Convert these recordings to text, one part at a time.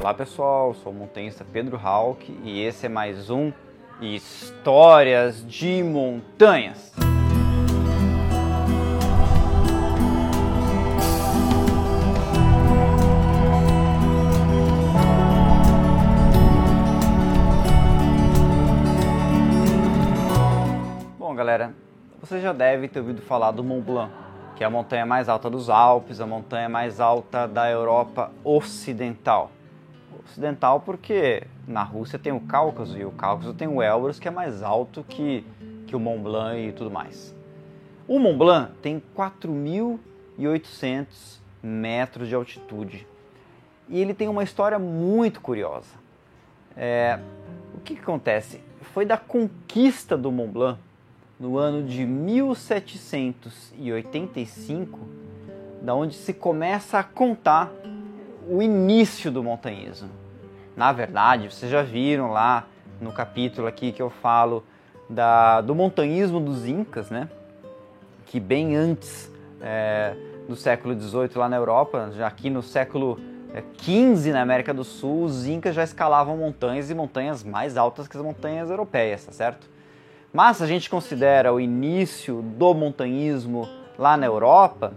Olá pessoal, sou o montanhista Pedro Hawk e esse é mais um Histórias de Montanhas. Bom galera, você já deve ter ouvido falar do Mont Blanc, que é a montanha mais alta dos Alpes, a montanha mais alta da Europa Ocidental ocidental porque na Rússia tem o Cáucaso e o Cáucaso tem o Elbrus que é mais alto que, que o Mont Blanc e tudo mais. O Mont Blanc tem 4.800 metros de altitude e ele tem uma história muito curiosa. É, o que, que acontece? Foi da conquista do Mont Blanc no ano de 1785 da onde se começa a contar o início do montanhismo. Na verdade, vocês já viram lá no capítulo aqui que eu falo da, do montanhismo dos Incas, né? Que bem antes é, do século XVIII lá na Europa, já aqui no século XV na América do Sul, os Incas já escalavam montanhas e montanhas mais altas que as montanhas europeias, tá certo? Mas se a gente considera o início do montanhismo lá na Europa,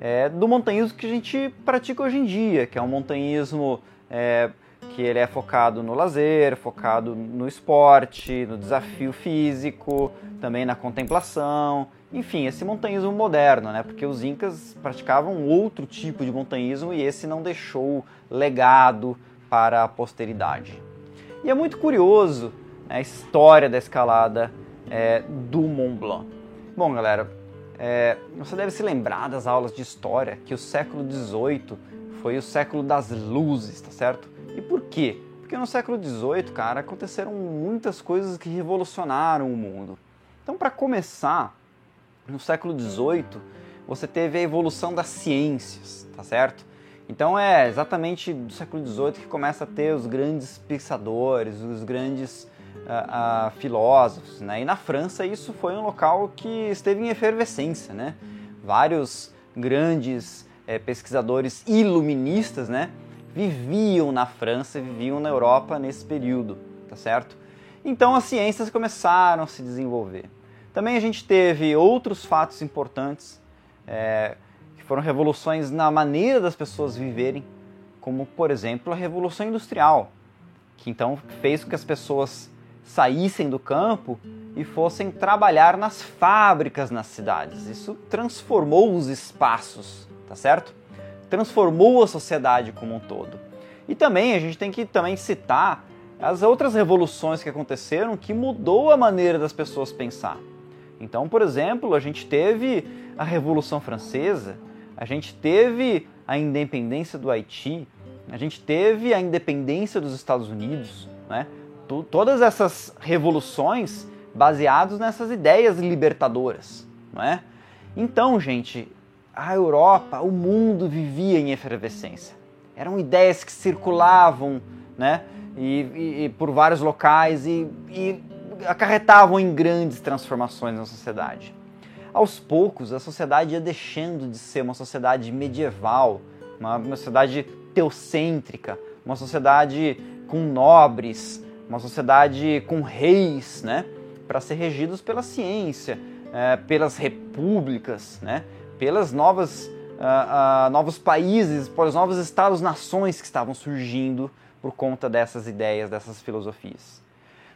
é, do montanhismo que a gente pratica hoje em dia, que é um montanhismo é, que ele é focado no lazer, focado no esporte, no desafio físico, também na contemplação, enfim, esse montanhismo moderno, né? Porque os incas praticavam outro tipo de montanhismo e esse não deixou legado para a posteridade. E é muito curioso né, a história da escalada é, do Mont Blanc. Bom, galera, é, você deve se lembrar das aulas de história que o século XVIII foi o século das luzes, tá certo? E por quê? Porque no século XVIII, cara, aconteceram muitas coisas que revolucionaram o mundo. Então, para começar, no século XVIII, você teve a evolução das ciências, tá certo? Então é exatamente do século XVIII que começa a ter os grandes pensadores, os grandes uh, filósofos, né? E na França isso foi um local que esteve em efervescência, né? Vários grandes uh, pesquisadores iluministas, né? viviam na França, viviam na Europa nesse período, tá certo? Então as ciências começaram a se desenvolver. Também a gente teve outros fatos importantes, é, que foram revoluções na maneira das pessoas viverem, como por exemplo a Revolução Industrial, que então fez com que as pessoas saíssem do campo e fossem trabalhar nas fábricas nas cidades. Isso transformou os espaços, tá certo? transformou a sociedade como um todo. E também a gente tem que também citar as outras revoluções que aconteceram que mudou a maneira das pessoas pensar. Então, por exemplo, a gente teve a Revolução Francesa, a gente teve a independência do Haiti, a gente teve a independência dos Estados Unidos, né? Todas essas revoluções baseadas nessas ideias libertadoras, não é? Então, gente, a Europa, o mundo vivia em efervescência. Eram ideias que circulavam né, e, e, e por vários locais e, e acarretavam em grandes transformações na sociedade. Aos poucos, a sociedade ia deixando de ser uma sociedade medieval, uma, uma sociedade teocêntrica, uma sociedade com nobres, uma sociedade com reis, né, para ser regidos pela ciência, é, pelas repúblicas, né, pelas novas uh, uh, novos países, pelos novos estados-nações que estavam surgindo por conta dessas ideias, dessas filosofias.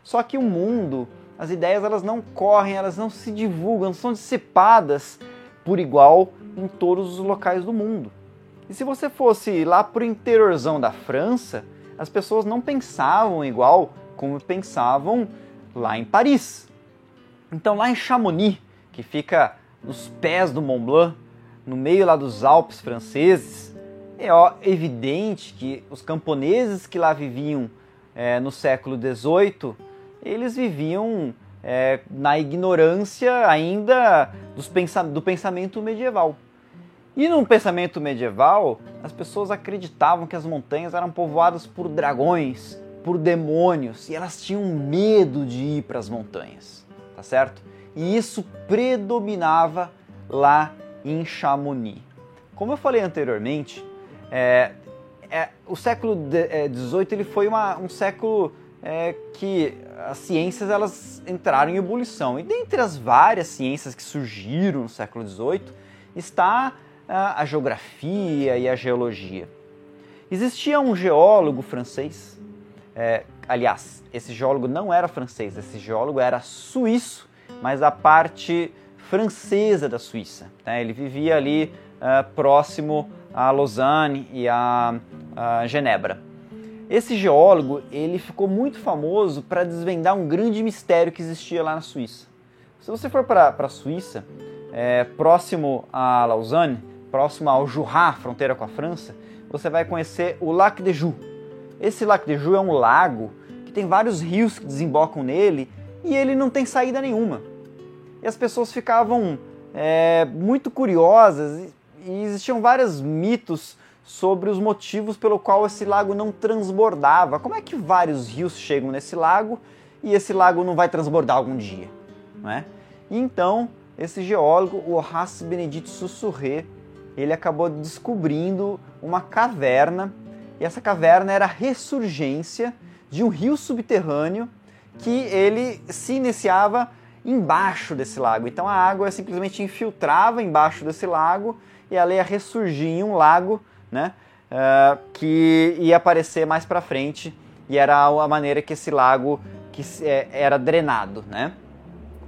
Só que o mundo, as ideias elas não correm, elas não se divulgam, são dissipadas por igual em todos os locais do mundo. E se você fosse lá para o interiorzão da França, as pessoas não pensavam igual como pensavam lá em Paris. Então lá em Chamonix, que fica nos pés do Mont Blanc, no meio lá dos Alpes franceses, é ó, evidente que os camponeses que lá viviam é, no século XVIII, eles viviam é, na ignorância ainda pensa do pensamento medieval. E no pensamento medieval, as pessoas acreditavam que as montanhas eram povoadas por dragões, por demônios, e elas tinham medo de ir para as montanhas, tá certo? e isso predominava lá em Chamonix. Como eu falei anteriormente, é, é, o século XVIII ele foi uma, um século é, que as ciências elas entraram em ebulição. E dentre as várias ciências que surgiram no século XVIII está a, a geografia e a geologia. Existia um geólogo francês, é, aliás, esse geólogo não era francês, esse geólogo era suíço, mas da parte francesa da Suíça. Né? Ele vivia ali uh, próximo a Lausanne e a, a Genebra. Esse geólogo ele ficou muito famoso para desvendar um grande mistério que existia lá na Suíça. Se você for para a Suíça, é, próximo a Lausanne, próximo ao Jura, fronteira com a França, você vai conhecer o Lac de Joux. Esse Lac de Joux é um lago que tem vários rios que desembocam nele e ele não tem saída nenhuma. E as pessoas ficavam é, muito curiosas e existiam vários mitos sobre os motivos pelo qual esse lago não transbordava. Como é que vários rios chegam nesse lago e esse lago não vai transbordar algum dia? Não é? E então, esse geólogo, o Horace Benedito Sussurré, ele acabou descobrindo uma caverna, e essa caverna era a ressurgência de um rio subterrâneo que ele se iniciava embaixo desse lago. Então a água simplesmente infiltrava embaixo desse lago e ela ia ressurgir em um lago né? Uh, que ia aparecer mais para frente e era a maneira que esse lago que é, era drenado, né?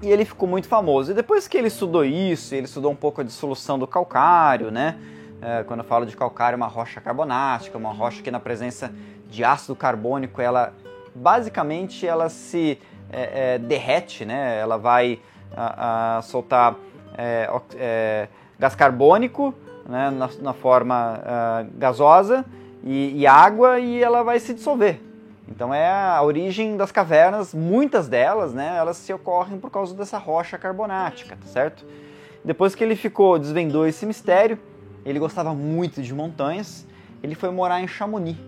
E ele ficou muito famoso. E depois que ele estudou isso, ele estudou um pouco a dissolução do calcário, né? Uh, quando eu falo de calcário, é uma rocha carbonática, uma rocha que na presença de ácido carbônico, ela basicamente ela se é, é, derrete, né? Ela vai a, a soltar é, gás carbônico né, na, na forma uh, gasosa e, e, água e ela vai se dissolver. Então é a origem das cavernas, muitas delas, né, elas se ocorrem por causa dessa rocha carbonática, tá certo? Depois que ele ficou, desvendou esse mistério, ele gostava muito de montanhas, ele foi morar em Chamonix.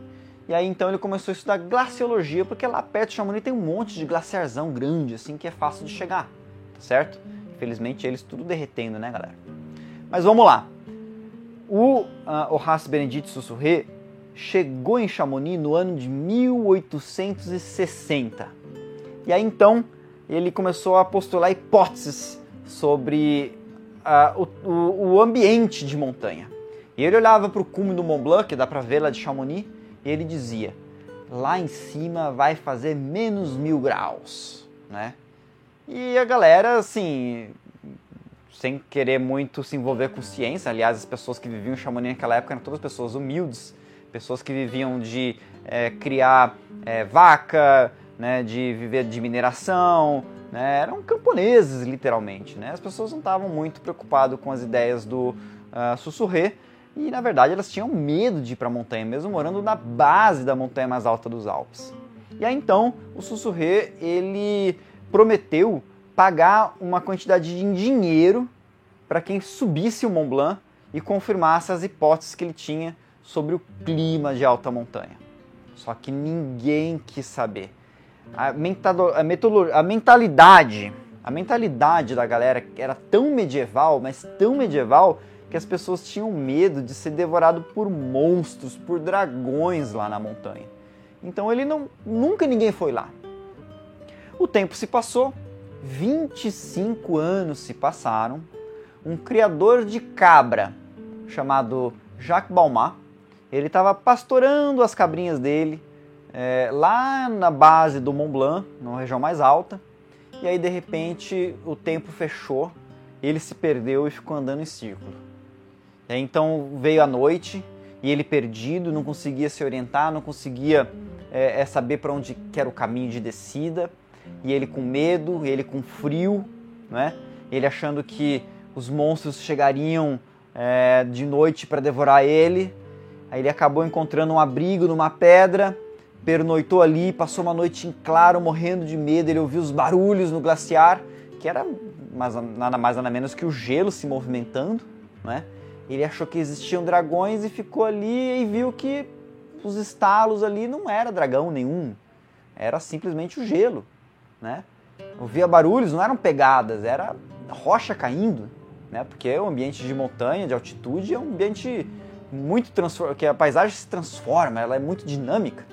E aí então ele começou a estudar glaciologia, porque lá perto de Chamonix tem um monte de glaciarzão grande, assim, que é fácil de chegar, tá certo? Infelizmente eles tudo derretendo, né, galera? Mas vamos lá. O uh, Horace Benedito Sussurré chegou em Chamonix no ano de 1860. E aí então ele começou a postular hipóteses sobre uh, o, o, ambiente de montanha. E ele olhava para o cume do Mont Blanc, que dá para ver lá de Chamonix, e ele dizia: lá em cima vai fazer menos mil graus, né? E a galera, assim, sem querer muito se envolver com ciência. Aliás, as pessoas que viviam em Chamonix naquela época eram todas pessoas humildes, pessoas que viviam de é, criar é, vaca, né, de viver de mineração, né, eram camponeses literalmente. Né? As pessoas não estavam muito preocupadas com as ideias do uh, Sussurré e na verdade elas tinham medo de ir para a montanha, mesmo morando na base da montanha mais alta dos Alpes. E aí então o Sussurré ele prometeu pagar uma quantidade de dinheiro para quem subisse o Mont Blanc e confirmasse as hipóteses que ele tinha sobre o clima de alta montanha. Só que ninguém quis saber. A, a, a mentalidade, a mentalidade da galera era tão medieval, mas tão medieval que as pessoas tinham medo de ser devorado por monstros, por dragões lá na montanha. Então ele não, nunca ninguém foi lá. O tempo se passou, 25 anos se passaram um criador de cabra chamado Jacques Balmat. Ele estava pastorando as cabrinhas dele é, lá na base do Mont Blanc, na região mais alta. E aí de repente o tempo fechou, ele se perdeu e ficou andando em círculo. Aí, então veio a noite e ele perdido, não conseguia se orientar, não conseguia é, é saber para onde era o caminho de descida. E ele com medo, ele com frio, né? ele achando que os monstros chegariam é, de noite para devorar ele. Aí ele acabou encontrando um abrigo numa pedra, pernoitou ali, passou uma noite em claro, morrendo de medo. Ele ouviu os barulhos no glaciar, que era mais, nada mais nada menos que o gelo se movimentando, né? Ele achou que existiam dragões e ficou ali e viu que os estalos ali não era dragão nenhum, era simplesmente o gelo, né? Ouvia barulhos, não eram pegadas, era rocha caindo né? Porque o ambiente de montanha, de altitude, é um ambiente muito que a paisagem se transforma, ela é muito dinâmica.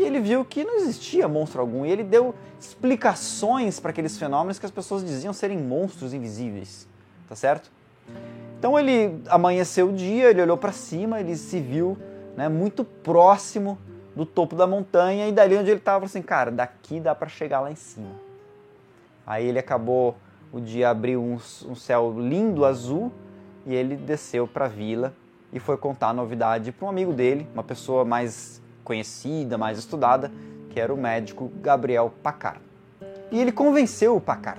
E ele viu que não existia monstro algum e ele deu explicações para aqueles fenômenos que as pessoas diziam serem monstros invisíveis, tá certo? Então ele amanheceu o dia, ele olhou para cima, ele se viu né, muito próximo do topo da montanha e dali onde ele estava, assim, cara, daqui dá para chegar lá em cima. Aí ele acabou, o dia abriu um, um céu lindo azul e ele desceu para a vila e foi contar a novidade para um amigo dele, uma pessoa mais conhecida, mais estudada, que era o médico Gabriel Pacar. E ele convenceu o Pacar.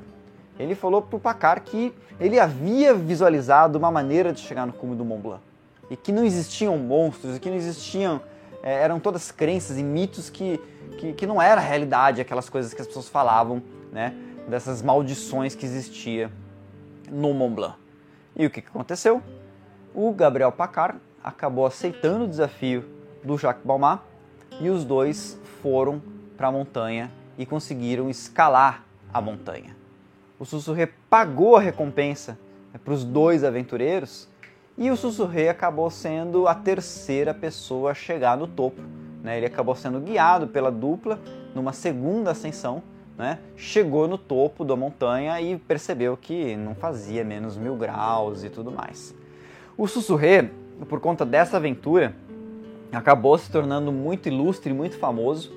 Ele falou para o Pacar que ele havia visualizado uma maneira de chegar no cume do Mont Blanc e que não existiam monstros, e que não existiam é, eram todas crenças e mitos que, que, que, não era realidade, aquelas coisas que as pessoas falavam, né, dessas maldições que existia no Mont Blanc. E o que, que aconteceu? O Gabriel Pacar acabou aceitando o desafio do Jacques Balmat e os dois foram para a montanha e conseguiram escalar a montanha. O Sussurré pagou a recompensa né, para os dois aventureiros e o Sussurré acabou sendo a terceira pessoa a chegar no topo. Né? Ele acabou sendo guiado pela dupla numa segunda ascensão, né? chegou no topo da montanha e percebeu que não fazia menos mil graus e tudo mais. O Sussurré, por conta dessa aventura, acabou se tornando muito ilustre, muito famoso,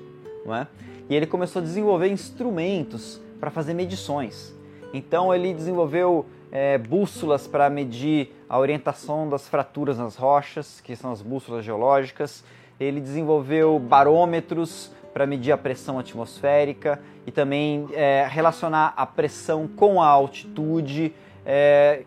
né? e ele começou a desenvolver instrumentos para fazer medições. Então ele desenvolveu é, bússolas para medir a orientação das fraturas nas rochas, que são as bússolas geológicas. Ele desenvolveu barômetros para medir a pressão atmosférica e também é, relacionar a pressão com a altitude. É, é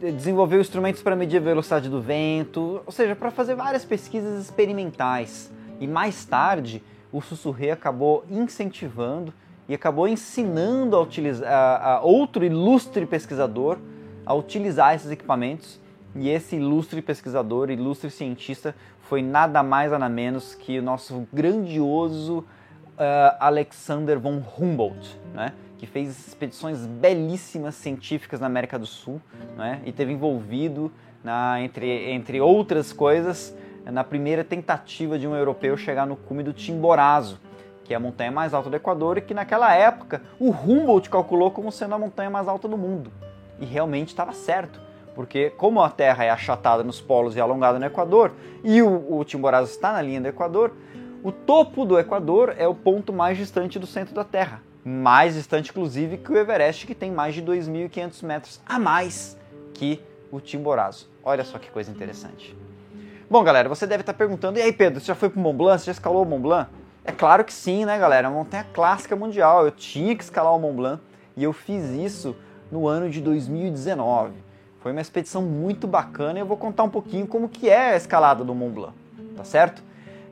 desenvolveu instrumentos para medir a velocidade do vento, ou seja, para fazer várias pesquisas experimentais. E mais tarde, o Sussurré acabou incentivando e acabou ensinando a, utilizar, a, a outro ilustre pesquisador a utilizar esses equipamentos. E esse ilustre pesquisador, ilustre cientista, foi nada mais nada menos que o nosso grandioso uh, Alexander von Humboldt, né? Que fez expedições belíssimas científicas na América do Sul né? e teve envolvido, na, entre, entre outras coisas, na primeira tentativa de um europeu chegar no cume do Timborazo, que é a montanha mais alta do Equador e que naquela época o Humboldt calculou como sendo a montanha mais alta do mundo. E realmente estava certo, porque como a Terra é achatada nos polos e alongada no Equador, e o, o Chimborazo está na linha do Equador, o topo do Equador é o ponto mais distante do centro da Terra. Mais distante, inclusive, que o Everest, que tem mais de 2.500 metros a mais que o Chimborazo. Olha só que coisa interessante. Bom, galera, você deve estar perguntando, e aí, Pedro, você já foi para o Mont Blanc? Você já escalou o Mont Blanc? É claro que sim, né, galera? É uma montanha clássica mundial. Eu tinha que escalar o Mont Blanc e eu fiz isso no ano de 2019. Foi uma expedição muito bacana e eu vou contar um pouquinho como que é a escalada do Mont Blanc, tá certo?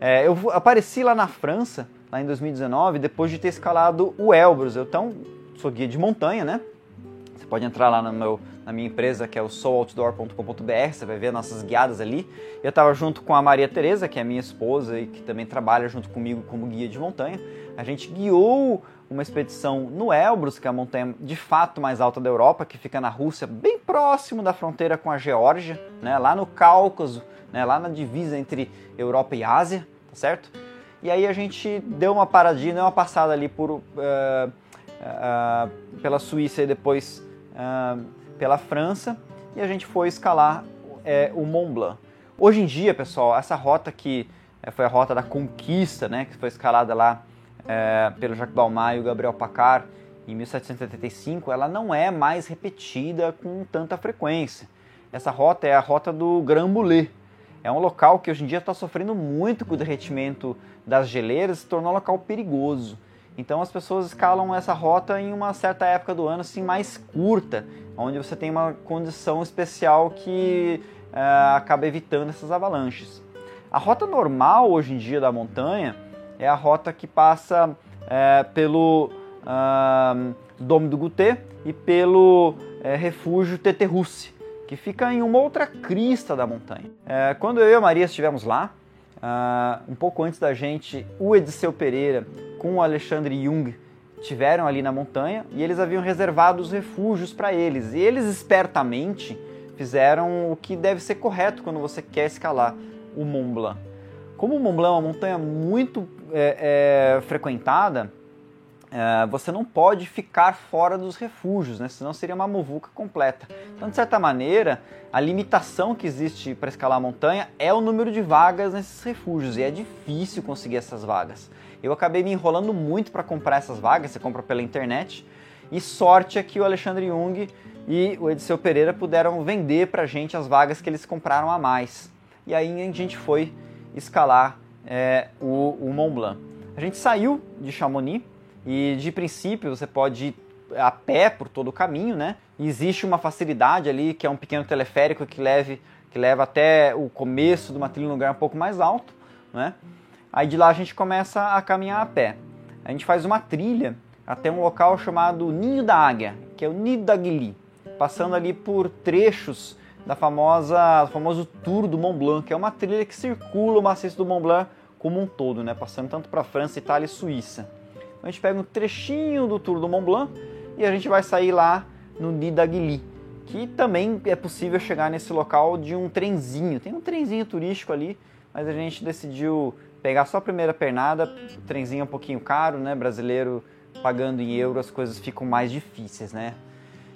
É, eu apareci lá na França, lá em 2019, depois de ter escalado o Elbrus. Eu então sou guia de montanha, né? Você pode entrar lá no meu, na minha empresa, que é o souloutdoor.com.br, você vai ver nossas guiadas ali. Eu estava junto com a Maria Tereza, que é minha esposa e que também trabalha junto comigo como guia de montanha. A gente guiou uma expedição no Elbrus, que é a montanha de fato mais alta da Europa, que fica na Rússia, bem próximo da fronteira com a Geórgia, né, lá no Cáucaso, né, lá na divisa entre Europa e Ásia, tá certo? E aí a gente deu uma paradinha, uma passada ali por, uh, uh, pela Suíça e depois uh, pela França e a gente foi escalar o Mont Blanc. Hoje em dia, pessoal, essa rota que foi a rota da conquista, né, que foi escalada lá pelo Jacques Balmat e o Gabriel Pacar em 1775, ela não é mais repetida com tanta frequência. Essa rota é a rota do Grand Boulet. É um local que hoje em dia está sofrendo muito com o derretimento das geleiras, se tornou um local perigoso. Então as pessoas escalam essa rota em uma certa época do ano assim mais curta, onde você tem uma condição especial que uh, acaba evitando essas avalanches. A rota normal hoje em dia da montanha é a rota que passa uh, pelo uh, Dome do Guté e pelo refúgio Teterrusse, que fica em uma outra crista da montanha. quando eu e a Maria estivemos lá, um pouco antes da gente, o Ediceu Pereira com o Alexandre Jung tiveram ali na montanha e eles haviam reservado os refúgios para eles. E eles espertamente fizeram o que deve ser correto quando você quer escalar o Mont Blanc. Como o Mont Blanc é uma montanha muito é, é, frequentada, é, você não pode ficar fora dos refúgios, né? senão seria uma muvuca completa. Então, de certa maneira, a limitação que existe para escalar a montanha é o número de vagas nesses refúgios, e é difícil conseguir essas vagas. Eu acabei me enrolando muito para comprar essas vagas, você compra pela internet, e sorte é que o Alexandre Jung e o Ediceu Pereira puderam vender para a gente as vagas que eles compraram a mais. E aí a gente foi escalar é, o, o Mont Blanc. A gente saiu de Chamonix, e de princípio você pode ir a pé por todo o caminho, né? E existe uma facilidade ali que é um pequeno teleférico que leve que leva até o começo de uma trilha num lugar um pouco mais alto, né? Aí de lá a gente começa a caminhar a pé. A gente faz uma trilha até um local chamado Ninho da Águia, que é o Nido da Guili, passando ali por trechos da famosa, do famoso Tour do Mont Blanc, que é uma trilha que circula o maciço do Mont Blanc como um todo, né? Passando tanto para França, Itália e Suíça a gente pega um trechinho do Tour do Mont Blanc e a gente vai sair lá no Nidaguili, que também é possível chegar nesse local de um trenzinho. Tem um trenzinho turístico ali, mas a gente decidiu pegar só a primeira pernada, o trenzinho é um pouquinho caro, né? Brasileiro pagando em euro as coisas ficam mais difíceis, né?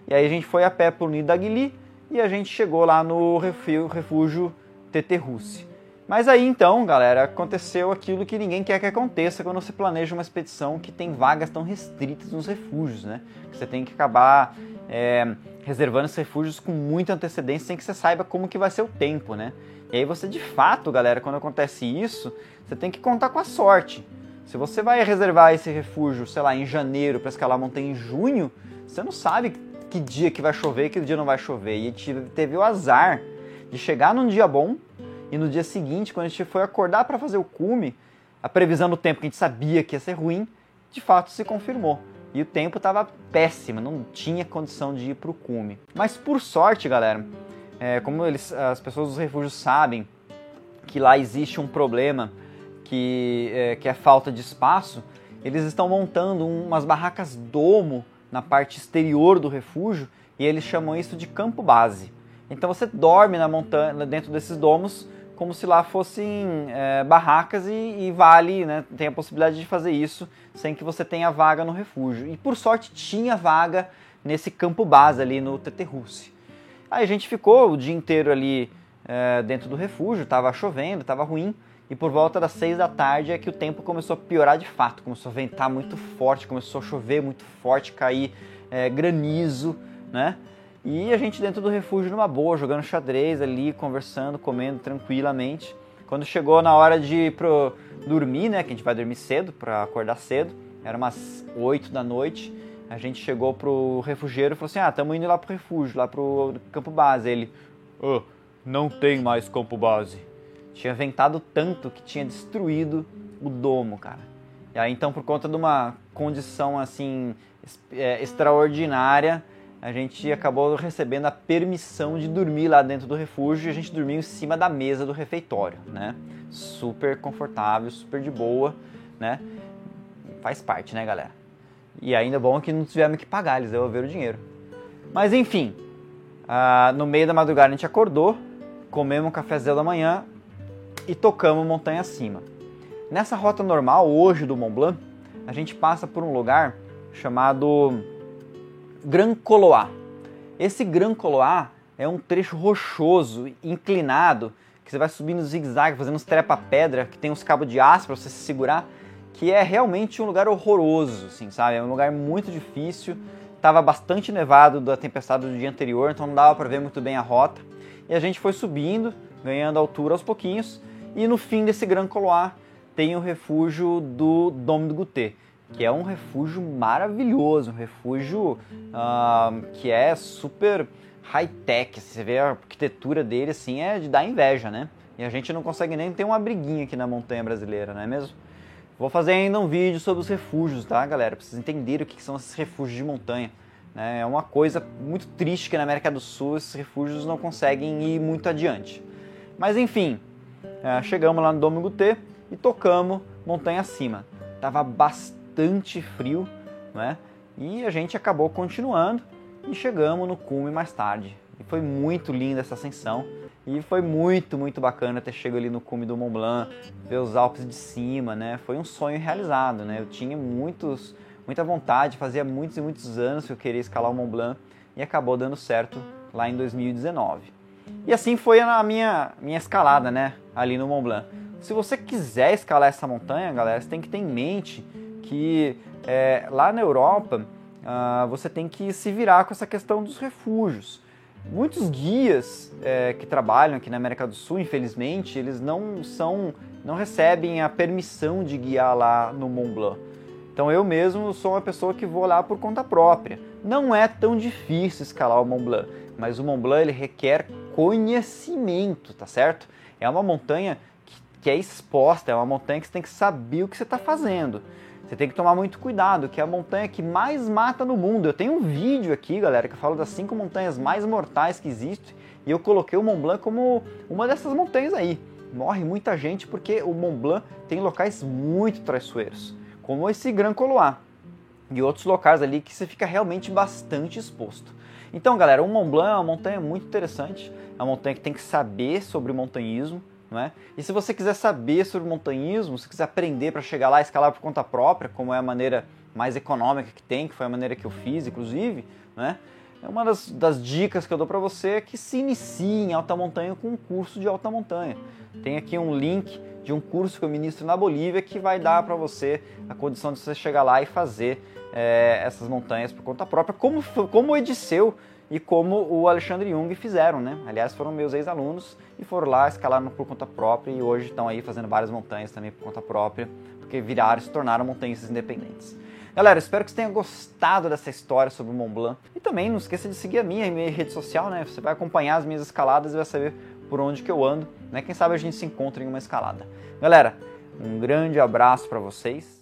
E aí a gente foi a pé pro Nidaguili e a gente chegou lá no refúgio Teterrusse. Mas aí então, galera, aconteceu aquilo que ninguém quer que aconteça quando você planeja uma expedição que tem vagas tão restritas nos refúgios, né? Você tem que acabar é, reservando esses refúgios com muita antecedência sem que você saiba como que vai ser o tempo, né? E aí você de fato, galera, quando acontece isso, você tem que contar com a sorte. Se você vai reservar esse refúgio, sei lá, em janeiro para escalar a montanha em junho, você não sabe que dia que vai chover e que dia não vai chover. E teve o azar de chegar num dia bom e no dia seguinte, quando a gente foi acordar para fazer o cume, a previsão do tempo que a gente sabia que ia ser ruim, de fato se confirmou. E o tempo estava péssimo, não tinha condição de ir para o cume. Mas por sorte, galera, é, como eles, as pessoas dos refúgios sabem que lá existe um problema que é, que é falta de espaço, eles estão montando umas barracas domo na parte exterior do refúgio e eles chamam isso de campo base. Então você dorme na montanha, dentro desses domos como se lá fossem é, barracas e, e, vale, né, tem a possibilidade de fazer isso sem que você tenha vaga no refúgio. E por sorte tinha vaga nesse campo base ali no Teterrusse. Aí a gente ficou o dia inteiro ali é, dentro do refúgio, estava chovendo, estava ruim, e por volta das seis da tarde é que o tempo começou a piorar de fato, começou a ventar muito forte, começou a chover muito forte, cair é, granizo, né? E a gente dentro do refúgio numa boa, jogando xadrez ali, conversando, comendo tranquilamente. Quando chegou na hora de pro dormir, né, que a gente vai dormir cedo para acordar cedo, era umas 8 da noite, a gente chegou pro refugieiro e falou assim: "Ah, estamos indo lá pro refúgio, lá pro campo base". Ele: oh, não tem mais campo base". Tinha ventado tanto que tinha destruído o domo, cara. E aí então por conta de uma condição assim é, extraordinária, a gente acabou recebendo a permissão de dormir lá dentro do refúgio e a gente dormiu em cima da mesa do refeitório, né? Super confortável, super de boa, né? Faz parte, né, galera? E ainda bom que não tivemos que pagar, eles devolveram o dinheiro. Mas enfim, uh, no meio da madrugada a gente acordou, comemos um cafezão da manhã e tocamos montanha acima. Nessa rota normal, hoje do Mont Blanc, a gente passa por um lugar chamado Gran Coloá. Esse Gran Coloá é um trecho rochoso, inclinado, que você vai subindo zigue-zague, fazendo uns trepa-pedra, que tem uns cabos de aço para você se segurar, que é realmente um lugar horroroso, assim, sabe? É um lugar muito difícil. Tava bastante nevado da tempestade do dia anterior, então não dava para ver muito bem a rota. E a gente foi subindo, ganhando altura aos pouquinhos, e no fim desse Gran Coloá tem o refúgio do Dom do Guté que é um refúgio maravilhoso, um refúgio uh, que é super high-tech. Assim, você vê a arquitetura dele assim, é de dar inveja, né? E a gente não consegue nem ter uma briguinha aqui na montanha brasileira, não é mesmo? Vou fazer ainda um vídeo sobre os refúgios, tá, galera? Pra vocês entenderem o que são esses refúgios de montanha. Né? É uma coisa muito triste que na América do Sul esses refúgios não conseguem ir muito adiante. Mas enfim, é, chegamos lá no Domingo T e tocamos montanha acima. Tava bastante bastante frio, né? E a gente acabou continuando e chegamos no cume mais tarde. E Foi muito linda essa ascensão. E foi muito, muito bacana ter chegado ali no cume do Mont Blanc, ver os Alpes de cima, né? Foi um sonho realizado, né? Eu tinha muitos, muita vontade, fazia muitos e muitos anos que eu queria escalar o Mont Blanc e acabou dando certo lá em 2019. E assim foi a minha, minha escalada, né? Ali no Mont Blanc. Se você quiser escalar essa montanha, galera, você tem que ter em mente que é, lá na Europa uh, você tem que se virar com essa questão dos refúgios. Muitos guias é, que trabalham aqui na América do Sul, infelizmente, eles não são, não recebem a permissão de guiar lá no Mont Blanc. Então eu mesmo sou uma pessoa que vou lá por conta própria. Não é tão difícil escalar o Mont Blanc, mas o Mont Blanc ele requer conhecimento, tá certo? É uma montanha que, que é exposta, é uma montanha que você tem que saber o que você está fazendo. Você tem que tomar muito cuidado, que é a montanha que mais mata no mundo. Eu tenho um vídeo aqui, galera, que fala das cinco montanhas mais mortais que existem, e eu coloquei o Mont Blanc como uma dessas montanhas aí. Morre muita gente porque o Mont Blanc tem locais muito traiçoeiros, como esse Grand Colois e outros locais ali que você fica realmente bastante exposto. Então, galera, o Mont Blanc é uma montanha muito interessante, é uma montanha que tem que saber sobre montanhismo, não é? E se você quiser saber sobre montanhismo, se quiser aprender para chegar lá e escalar por conta própria, como é a maneira mais econômica que tem, que foi a maneira que eu fiz, inclusive, né? É uma das, das dicas que eu dou para você é que se inicie em alta montanha com um curso de alta montanha. Tem aqui um link de um curso que eu ministro na Bolívia que vai dar para você a condição de você chegar lá e fazer é, essas montanhas por conta própria, como, como o Ediceu e como o Alexandre Jung fizeram, né? Aliás, foram meus ex-alunos e foram lá, escalaram por conta própria e hoje estão aí fazendo várias montanhas também por conta própria, porque viraram se tornaram montanhistas independentes. Galera, espero que você tenha gostado dessa história sobre o Mont Blanc. E também não esqueça de seguir a minha, minha rede social, né? Você vai acompanhar as minhas escaladas e vai saber por onde que eu ando, né? Quem sabe a gente se encontra em uma escalada. Galera, um grande abraço para vocês